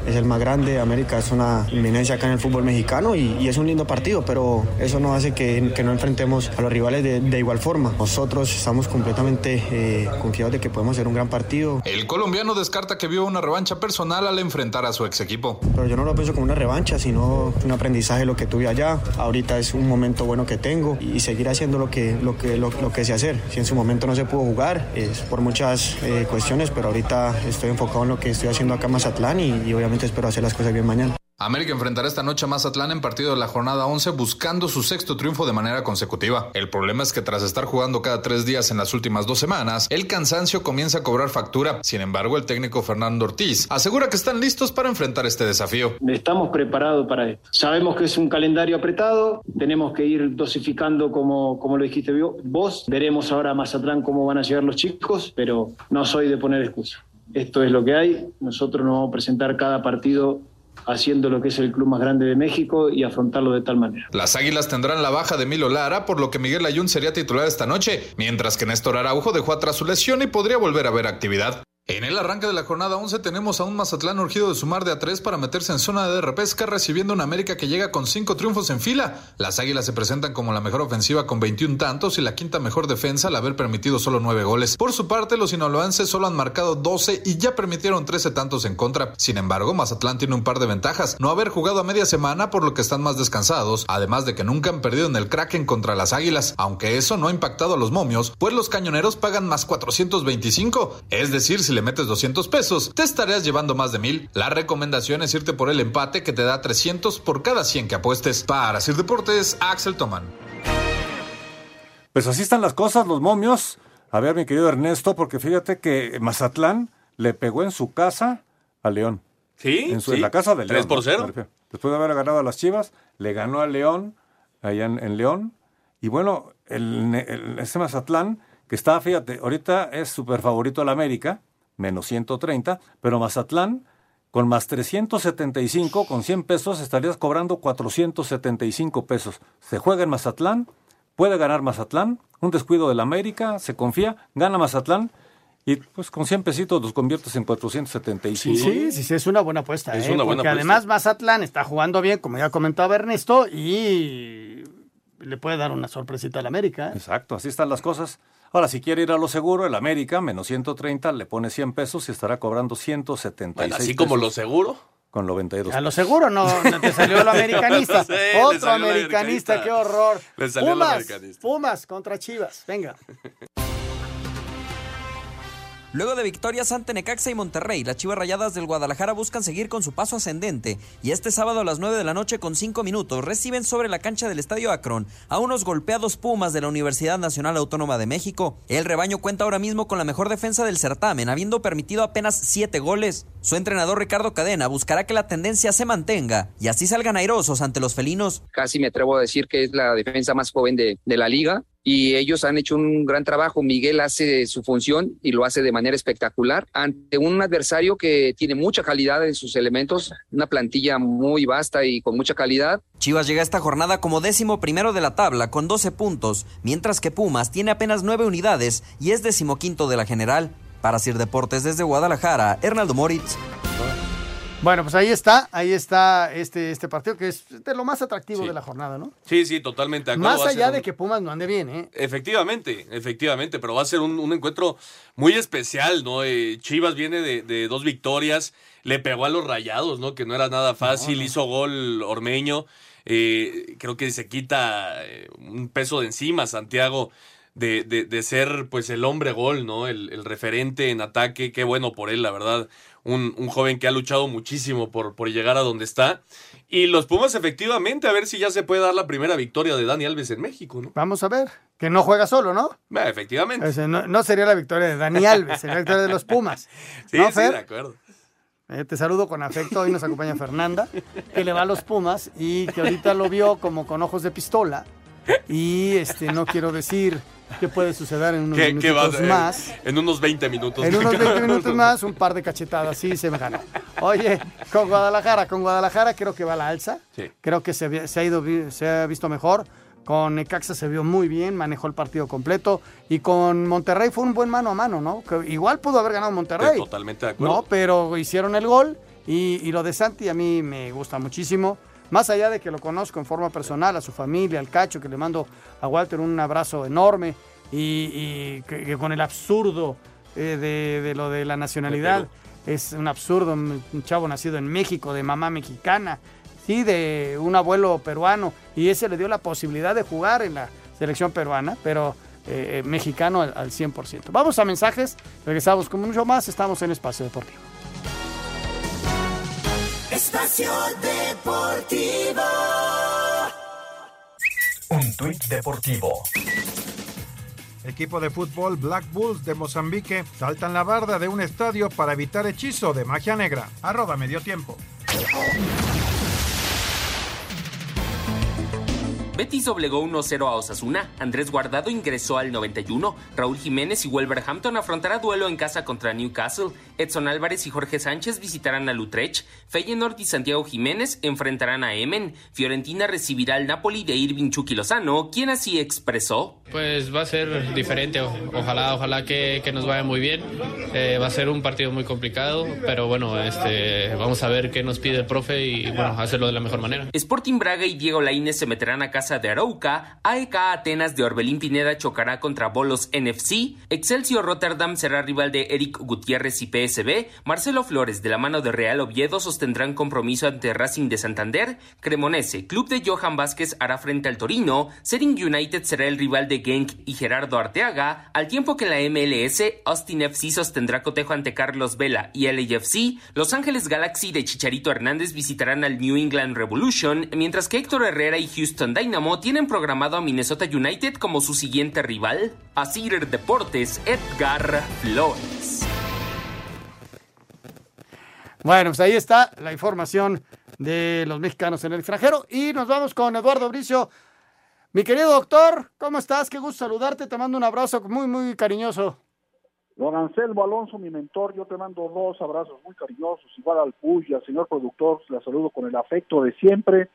es el más grande. América es una inminencia acá en el fútbol mexicano y, y es un lindo partido, pero eso no hace que, que no enfrentemos a los rivales de, de igual forma. Nosotros estamos completamente eh, confiados de que podemos hacer un gran partido. El colombiano descarta que vio una revancha personal al enfrentar a su ex equipo. Pero yo no lo pienso como una revancha, sino un aprendizaje lo que tuve allá. Ahorita es un momento bueno que tengo y seguir haciendo lo que, lo que, lo, lo que sé hacer. Si en su momento no se pudo jugar, es por muchas eh, cuestiones, pero ahorita estoy enfocado en lo que estoy haciendo acá en Mazatlán y, y obviamente espero hacer las cosas bien mañana. América enfrentará esta noche a Mazatlán en partido de la jornada 11 buscando su sexto triunfo de manera consecutiva. El problema es que tras estar jugando cada tres días en las últimas dos semanas, el cansancio comienza a cobrar factura. Sin embargo, el técnico Fernando Ortiz asegura que están listos para enfrentar este desafío. Estamos preparados para esto. Sabemos que es un calendario apretado, tenemos que ir dosificando como, como lo dijiste vos. Veremos ahora a Mazatlán cómo van a llegar los chicos, pero no soy de poner excusa. Esto es lo que hay. Nosotros nos vamos a presentar cada partido haciendo lo que es el club más grande de México y afrontarlo de tal manera. Las Águilas tendrán la baja de Milo Lara, por lo que Miguel Ayun sería titular esta noche, mientras que Néstor Araujo dejó atrás su lesión y podría volver a ver actividad. En el arranque de la jornada 11 tenemos a un Mazatlán urgido de sumar de a tres para meterse en zona de repesca, recibiendo una América que llega con cinco triunfos en fila. Las Águilas se presentan como la mejor ofensiva con 21 tantos y la quinta mejor defensa al haber permitido solo nueve goles. Por su parte, los sinaloenses solo han marcado 12 y ya permitieron 13 tantos en contra. Sin embargo, Mazatlán tiene un par de ventajas, no haber jugado a media semana por lo que están más descansados, además de que nunca han perdido en el Kraken contra las Águilas, aunque eso no ha impactado a los momios, pues los cañoneros pagan más 425, es decir, si le metes 200 pesos, te estarías llevando más de mil. La recomendación es irte por el empate que te da 300 por cada 100 que apuestes. Para Sir Deportes, Axel Toman. Pues así están las cosas, los momios. A ver, mi querido Ernesto, porque fíjate que Mazatlán le pegó en su casa a León. Sí, En, su- sí. en la casa de León. 3 por ¿no? 0. Me refiero. Después de haber ganado a las Chivas, le ganó a León, allá en, en León. Y bueno, el, el- ese Mazatlán, que está, fíjate, ahorita es súper favorito al América, menos 130, pero Mazatlán, con más 375, con 100 pesos, estarías cobrando 475 pesos. Se juega en Mazatlán, puede ganar Mazatlán, un descuido del América, se confía, gana Mazatlán, y pues con 100 pesitos los conviertes en 475. Sí, sí, sí, es una buena apuesta. Es ¿eh? una buena Porque apuesta. además Mazatlán está jugando bien, como ya comentaba Ernesto, y le puede dar una sorpresita al América. ¿eh? Exacto, así están las cosas. Ahora, si quiere ir a lo seguro, el América, menos 130, le pone 100 pesos y estará cobrando 176 Bueno, así como lo seguro. Con 92 A lo seguro no, no te salió lo americanista. Otro americanista, americanista. qué horror. Le salió lo Pumas, americanista. Pumas contra Chivas, venga. Luego de victorias ante Necaxa y Monterrey, las Chivas Rayadas del Guadalajara buscan seguir con su paso ascendente y este sábado a las 9 de la noche con 5 minutos reciben sobre la cancha del Estadio Akron a unos golpeados Pumas de la Universidad Nacional Autónoma de México. El rebaño cuenta ahora mismo con la mejor defensa del certamen, habiendo permitido apenas 7 goles. Su entrenador Ricardo Cadena buscará que la tendencia se mantenga y así salgan airosos ante los felinos. Casi me atrevo a decir que es la defensa más joven de, de la liga y ellos han hecho un gran trabajo. Miguel hace su función y lo hace de manera espectacular ante un adversario que tiene mucha calidad en sus elementos, una plantilla muy vasta y con mucha calidad. Chivas llega a esta jornada como décimo primero de la tabla con 12 puntos, mientras que Pumas tiene apenas 9 unidades y es decimoquinto de la general. Para Sir Deportes desde Guadalajara, Hernaldo Moritz. Bueno, pues ahí está, ahí está este, este partido que es de lo más atractivo Sí. de la jornada, ¿no? Sí, sí, totalmente. de acuerdo. Más allá un- de que Pumas no ande bien, ¿eh? Efectivamente, efectivamente, pero va a ser un, un encuentro muy especial, ¿no? Eh, Chivas viene de, de dos victorias, le pegó a los rayados, ¿no? Que no era nada fácil, hizo gol Ormeño, eh, creo que se quita eh, un peso de encima Santiago de, de- de ser pues el hombre gol, ¿no? El, el referente en ataque, qué bueno por él, la verdad. Un, un joven que ha luchado muchísimo por, por llegar a donde está. Y los Pumas, efectivamente, a ver si ya se puede dar la primera victoria de Dani Alves en México, ¿no? Vamos a ver. Que no juega solo, ¿no? Eh, efectivamente. Ese no, no sería la victoria de Dani Alves, sería la victoria de los Pumas. Sí, ¿No, sí, de acuerdo. Eh, te saludo con afecto. Hoy nos acompaña Fernanda, que le va a los Pumas y que ahorita lo vio como con ojos de pistola. Y este no quiero decir qué puede suceder en unos ¿Qué, qué va a minutos más. En unos 20 minutos. En unos 20 minutos más, un par de cachetadas, sí, se me ganó. Oye, con Guadalajara, con Guadalajara creo que va a la alza. Sí. Creo que se, ha ido, se ha visto mejor. Con Necaxa se vio muy bien, manejó el partido completo. Y con Monterrey fue un buen mano a mano, ¿no? Que igual pudo haber ganado Monterrey. Totalmente de acuerdo. No, pero hicieron el gol y, y lo de Santi a mí me gusta muchísimo. Más allá de que lo conozco en forma personal, a su familia, al Cacho, que le mando a Walter un abrazo enorme y, y que, que con el absurdo eh, de, de lo de la nacionalidad. Es un absurdo, un un chavo nacido en México, de mamá mexicana, sí, de un abuelo peruano, y ese le dio la posibilidad de jugar en la selección peruana, pero eh, eh, mexicano al, al 100%. Vamos a mensajes, regresamos con mucho más, estamos en Espacio Deportivo. Espacio Deportivo. Un tuit deportivo. Equipo de fútbol Black Bulls de Mozambique saltan la barda de un estadio para evitar hechizo de magia negra. Arroba medio tiempo. Betis doblegó 1-0 a Osasuna, Andrés Guardado ingresó al 91, Raúl Jiménez y Wolverhampton afrontará duelo en casa contra Newcastle, Edson Álvarez y Jorge Sánchez visitarán al Utrecht, Feyenoord y Santiago Jiménez enfrentarán a Emen, Fiorentina recibirá al Napoli de Irving Chucky Lozano, quien así expresó. Pues va a ser diferente, ojalá, ojalá que, que nos vaya muy bien. Eh, va a ser un partido muy complicado, pero bueno, este, vamos a ver qué nos pide el profe y bueno, hacerlo de la mejor manera. Sporting Braga y Diego Lainez se meterán a casa de Arauca, AEK Atenas de Orbelín Pineda chocará contra Bolos NFC, Excelsior Rotterdam será rival de Eric Gutiérrez y PSB, Marcelo Flores de la mano de Real Oviedo sostendrán compromiso ante Racing de Santander, Cremonese, club de Johan Vázquez hará frente al Torino, Sering United será el rival de Genk y Gerardo Arteaga, al tiempo que la MLS, Austin FC sostendrá cotejo ante Carlos Vela y LAFC, Los Ángeles Galaxy de Chicharito Hernández visitarán al New England Revolution, mientras que Héctor Herrera y Houston Dynamo tienen programado a Minnesota United como su siguiente rival. Asir Deportes, Edgar Flores. Bueno, pues ahí está la información de los mexicanos en el extranjero. Y nos vamos con Eduardo Bricio. Mi querido doctor, ¿cómo estás? Qué gusto saludarte. Te mando un abrazo muy, muy cariñoso. Don Anselmo Alonso, mi mentor, yo te mando dos abrazos muy cariñosos, igual al Puy al señor productor, la saludo con el afecto de siempre.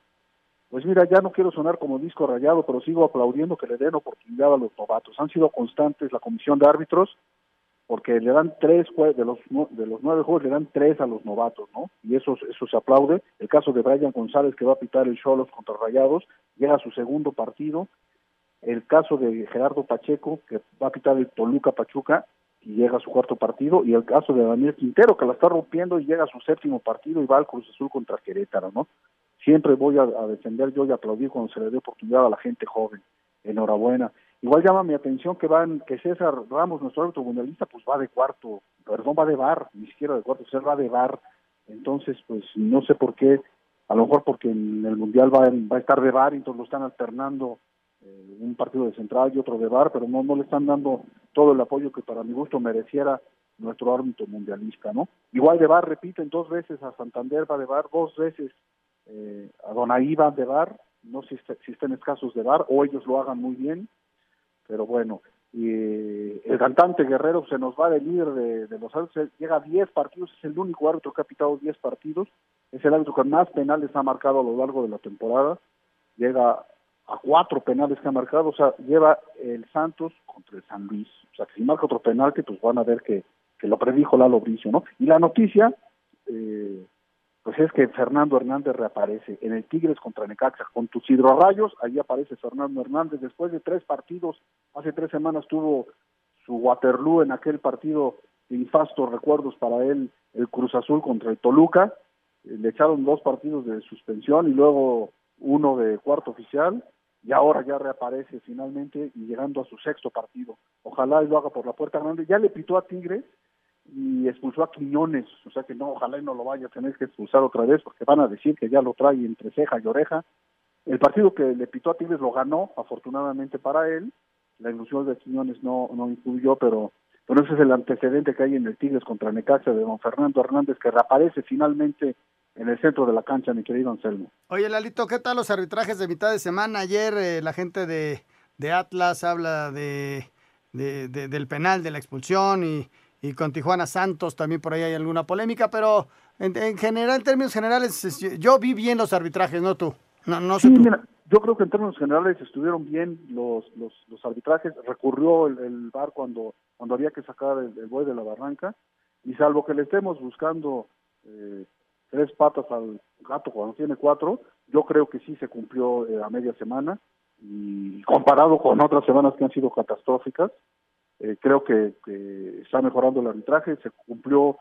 Pues mira, ya no quiero sonar como disco rayado, pero sigo aplaudiendo que le den oportunidad a los novatos. Han sido constantes la comisión de árbitros, porque le dan tres de los de los nueve juegos le dan tres a los novatos, ¿no? Y eso eso se aplaude. El caso de Brian González que va a pitar el Cholos contra Rayados, llega a su segundo partido. El caso de Gerardo Pacheco que va a pitar el Toluca Pachuca y llega a su cuarto partido y el caso de Daniel Quintero que la está rompiendo y llega a su séptimo partido y va al Cruz Azul contra Querétaro, ¿no? Siempre voy a, defender yo y aplaudir cuando se le dé oportunidad a la gente joven. Enhorabuena. Igual llama mi atención que van, que César Ramos, nuestro árbitro mundialista, pues va de cuarto, perdón, va de bar, ni siquiera de cuarto, César va de bar. Entonces, pues no sé por qué, a lo mejor porque en el mundial va, va a estar de bar, entonces lo están alternando eh, un partido de central y otro de bar, pero no, no le están dando todo el apoyo que para mi gusto mereciera nuestro árbitro mundialista, ¿no? Igual de bar, repiten dos veces a Santander va de bar, dos veces eh, a Donaí va de bar, no si, si estén escasos de bar o ellos lo hagan muy bien, pero bueno, y eh, el cantante Guerrero se nos va de líder de, de los árbitros, llega a 10 partidos, es el único árbitro que ha pitado 10 partidos, es el árbitro que más penales ha marcado a lo largo de la temporada, llega a cuatro penales que ha marcado, o sea, lleva el Santos contra el San Luis, o sea, que si marca otro penalti, pues van a ver que, que lo predijo Lalo Bricio, ¿no? Y la noticia, eh, pues es que Fernando Hernández reaparece en el Tigres contra Necaxa, con tus hidrorrayos, ahí aparece Fernando Hernández, después de tres partidos, hace tres semanas tuvo su Waterloo en aquel partido de infastos recuerdos para él, el Cruz Azul contra el Toluca, eh, le echaron dos partidos de suspensión y luego uno de cuarto oficial, y ahora ya reaparece finalmente y llegando a su sexto partido. Ojalá y lo haga por la puerta grande. Ya le pitó a Tigres y expulsó a Quiñones, o sea que no, ojalá y no lo vaya a tener que expulsar otra vez porque van a decir que ya lo trae entre ceja y oreja. El partido que le pitó a Tigres lo ganó, afortunadamente para él. La ilusión de Quiñones no, no influyó, pero, pero ese es el antecedente que hay en el Tigres contra Necaxa de don Fernando Hernández, que reaparece finalmente en el centro de la cancha, mi querido Anselmo. Oye, Lalito, ¿qué tal los arbitrajes de mitad de semana? Ayer eh, la gente de, de, Atlas habla de, de, del penal, de la expulsión y, y, con Tijuana Santos también por ahí hay alguna polémica, pero en, en, general, en términos generales, yo vi bien los arbitrajes, no tú. No, no sé sí, tú. Mira, yo creo que en términos generales estuvieron bien los, los, los arbitrajes. Recurrió el, el VAR cuando, cuando había que sacar el, el buey de la barranca y salvo que le estemos buscando... Eh, tres patas al gato cuando tiene cuatro, yo creo que sí se cumplió eh, a media semana y comparado con otras semanas que han sido catastróficas, eh, creo que, que, está mejorando el arbitraje, se cumplió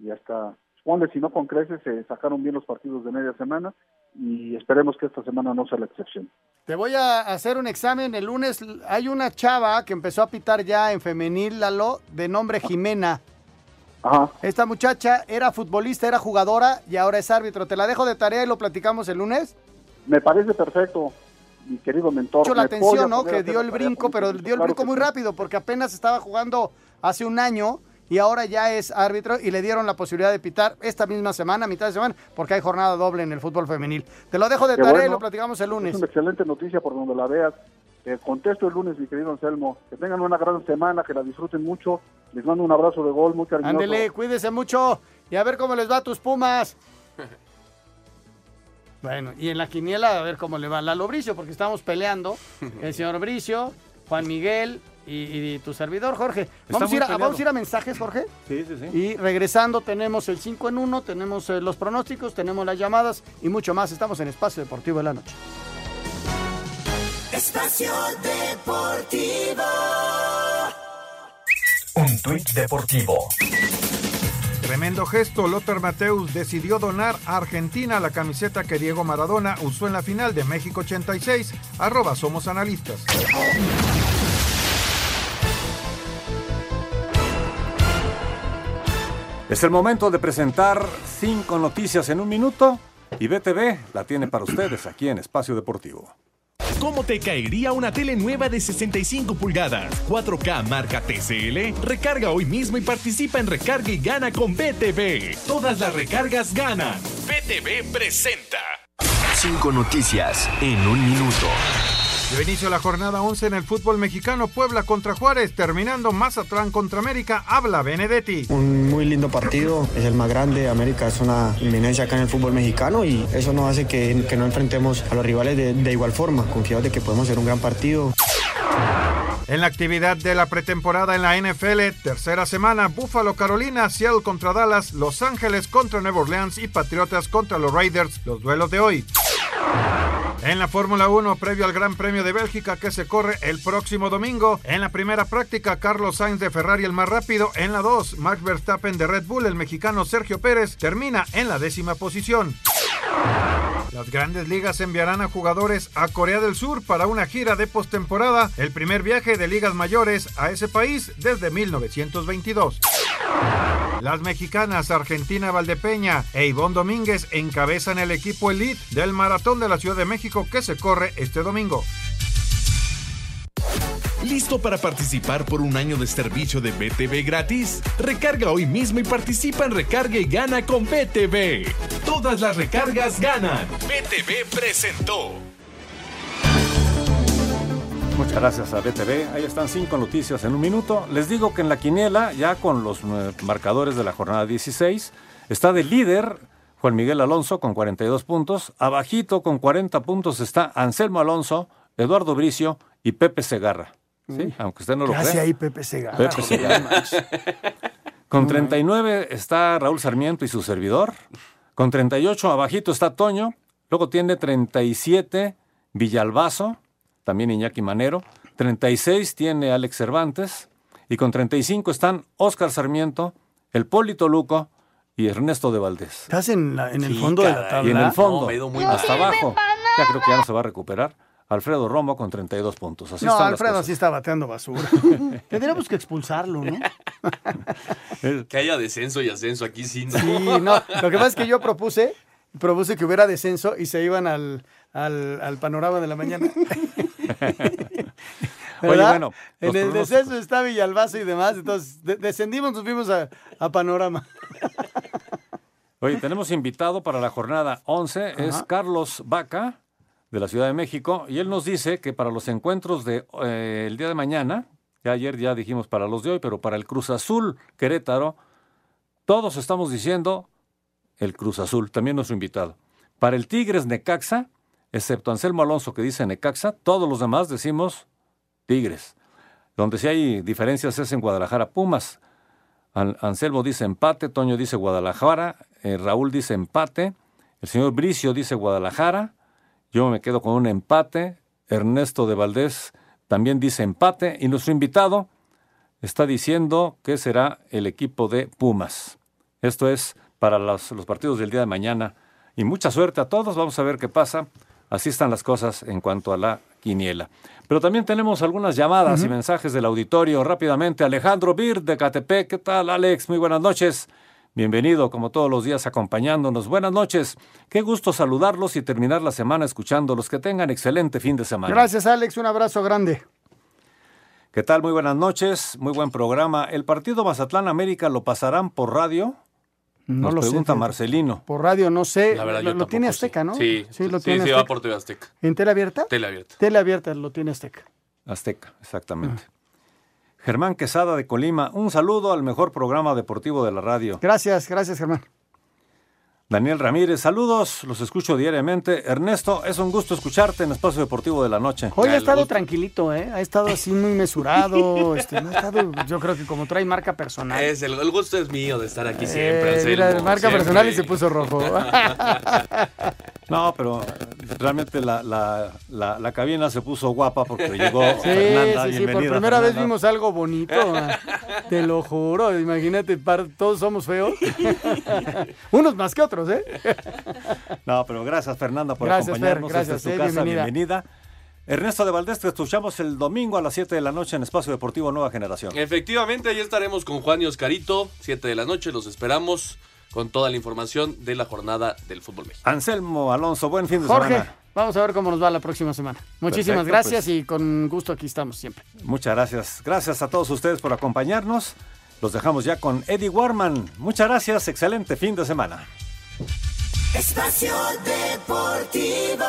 y hasta, suponle si no con creces, se sacaron bien los partidos de media semana y esperemos que esta semana no sea la excepción. Te voy a hacer un examen el lunes. Hay una chava que empezó a pitar ya en femenil, Lalo, de nombre Jimena. Ajá. Esta muchacha era futbolista, era jugadora y ahora es árbitro. Te la dejo de tarea y lo platicamos el lunes. Me parece perfecto, mi querido mentor. Mucho la atención, ¿no? Que dio el brinco, pero dio el claro brinco muy sí. rápido porque apenas estaba jugando hace un año y ahora ya es árbitro y le dieron la posibilidad de pitar esta misma semana, mitad de semana, porque hay jornada doble en el fútbol femenil. Te lo dejo de Qué tarea bueno. y lo platicamos el lunes. Es una excelente noticia por donde la veas. Te contesto el lunes, mi querido Anselmo. Que tengan una gran semana, que la disfruten mucho. Les mando un abrazo de gol muy cariñoso. Ándele, cuídese mucho y a ver cómo les va a tus Pumas. Bueno, y en la quiniela a ver cómo le va Lalo Bricio, porque estamos peleando. El señor Bricio, Juan Miguel y, y tu servidor, Jorge. Vamos a, muy ir a, peleado. vamos a ir a mensajes, Jorge. Sí, sí, sí. Y regresando tenemos el 5 en 1, tenemos eh, los pronósticos, tenemos las llamadas y mucho más. Estamos en Espacio Deportivo de la Noche. Espacio Deportivo. Un tuit deportivo. Tremendo gesto, Lothar Mateus decidió donar a Argentina la camiseta que Diego Maradona usó en la final de México 86. Arroba somos analistas. Es el momento de presentar cinco noticias en un minuto y BTV la tiene para ustedes aquí en Espacio Deportivo. ¿Cómo te caería una tele nueva de 65 pulgadas, 4K marca TCL? Recarga hoy mismo y participa en Recarga y Gana con BTV. Todas las recargas ganan. BTV presenta. Cinco noticias en un minuto. Dio inicio a la jornada 11 en el fútbol mexicano, Puebla contra Juárez, terminando Mazatlán contra América, habla Benedetti. Un muy lindo partido, es el más grande, América es una inminencia acá en el fútbol mexicano y eso nos hace que, que no enfrentemos a los rivales de, de igual forma, confiados de que podemos hacer un gran partido. En la actividad de la pretemporada en la NFL, tercera semana, Buffalo, Carolina, Seattle contra Dallas, Los Ángeles contra Nueva Orleans y Patriotas contra los Raiders, los duelos de hoy. En la Fórmula 1, previo al Gran Premio de Bélgica que se corre el próximo domingo, en la primera práctica, Carlos Sainz de Ferrari el más rápido, en la 2, Max Verstappen de Red Bull, el mexicano Sergio Pérez termina en la décima posición. Las grandes ligas enviarán a jugadores a Corea del Sur para una gira de postemporada, el primer viaje de ligas mayores a ese país desde 1922. Las mexicanas Argentina Valdepeña e Ivonne Domínguez encabezan el equipo elite del Maratón de la Ciudad de México que se corre este domingo. ¿Listo para participar por un año de servicio de BTV gratis? Recarga hoy mismo y participa en Recarga y Gana con BTV. Todas las recargas ganan. BTV presentó. Muchas gracias a BTV. Ahí están cinco noticias en un minuto. Les digo que en la quiniela, ya con los eh, marcadores de la jornada 16, está de líder Juan Miguel Alonso con 42 puntos. Abajito con 40 puntos está Anselmo Alonso, Eduardo Bricio y Pepe Segarra. Sí, aunque usted no lo ¿Qué hace crea. ahí Pepe Segarra? Pepe Segarra. Con 39 está Raúl Sarmiento y su servidor. Con 38 abajito está Toño. Luego tiene 37 Villalbazo, también Iñaki Manero. 36 tiene Alex Cervantes. Y con 35 están Óscar Sarmiento, el Polito Luco y Ernesto de Valdés. Estás en, la- en el Sí, fondo de la tabla. Y en el fondo, No, me muy hasta abajo. Ya creo que ya no se va a recuperar. Alfredo Romo con 32 puntos. Así no, Alfredo sí está bateando basura. Tendríamos que expulsarlo, ¿no? Que haya descenso y ascenso aquí sí, ¿no? Sí, no. Lo que pasa es que yo propuse, propuse que hubiera descenso y se iban al, al, al panorama de la mañana. Bueno, en el pronósticos. descenso está Villalbazo y demás, entonces de- descendimos, nos fuimos a, a panorama. Oye, tenemos invitado para la jornada 11, es. Carlos Vaca, de la Ciudad de México, y él nos dice que para los encuentros del de, eh, el día de mañana, ya ayer ya dijimos para los de hoy, pero para el Cruz Azul Querétaro, todos estamos diciendo el Cruz Azul, también nuestro invitado. Para el Tigres Necaxa, excepto Anselmo Alonso que dice Necaxa, todos los demás decimos Tigres. Donde sí hay diferencias es en Guadalajara Pumas. An- Anselmo dice empate, Toño dice Guadalajara, eh, Raúl dice empate, el señor Bricio dice Guadalajara, yo me quedo con un empate, Ernesto de Valdés también dice empate y nuestro invitado está diciendo que será el equipo de Pumas. Esto es para los partidos del día de mañana y mucha suerte a todos, vamos a ver qué pasa. Así están las cosas en cuanto a la quiniela. Pero también tenemos algunas llamadas y mensajes del auditorio. Rápidamente, Alejandro Bir de Catepec. ¿Qué tal, Alex? Muy buenas noches. Bienvenido, como todos los días, acompañándonos. Buenas noches. Qué gusto saludarlos y terminar la semana escuchándolos. Que tengan excelente fin de semana. Gracias, Alex, un abrazo grande. ¿Qué tal? Muy buenas noches. Muy buen programa. ¿El partido Mazatlán América lo pasarán por radio? No Nos lo sé, pregunta. Marcelino. Por radio no sé, La verdad, lo, yo lo tiene. Azteca, ¿no? Sí, lo sí, tiene sí, va Azteca. por TV Azteca. ¿En tele abierta? Tele abierta. Tele abierta lo tiene Azteca. Azteca, exactamente. Germán Quesada de Colima, un saludo al mejor programa deportivo de la radio. Gracias, gracias, Germán. Daniel Ramírez, saludos, los escucho diariamente. Ernesto, es un gusto escucharte en Espacio Deportivo de la Noche. Hoy ha estado tranquilito, ¿eh? Ha estado así muy mesurado. este, no ha estado, yo creo que como trae marca personal. Es el, el gusto es mío de estar aquí siempre. Eh, mira, marca siempre. personal y se puso rojo. No, pero realmente la, la, la, la cabina se puso guapa porque llegó Sí, Fernanda. sí, sí, por primera vez vimos algo bonito. Te lo juro, imagínate, par- todos somos feos. Unos más que otros, ¿eh? No, pero gracias Fernanda por Gracias, Fer, acompañarnos. gracias, Esta es tu casa, bienvenida. bienvenida. Ernesto de Valdés, te escuchamos el domingo a las 7 de la noche en Espacio Deportivo Nueva Generación. Efectivamente, ahí estaremos con Juan y Oscarito, 7 de la noche, los esperamos con toda la información de la jornada del fútbol mexicano. Anselmo Alonso, buen fin de Jorge, semana. vamos a ver cómo nos va la próxima semana. Muchísimas Perfecto, gracias pues. y con gusto aquí estamos siempre. Muchas gracias. Gracias a todos ustedes por acompañarnos. Los dejamos ya con Eddie Warman. Muchas gracias. Excelente fin de semana. Espacio Deportivo.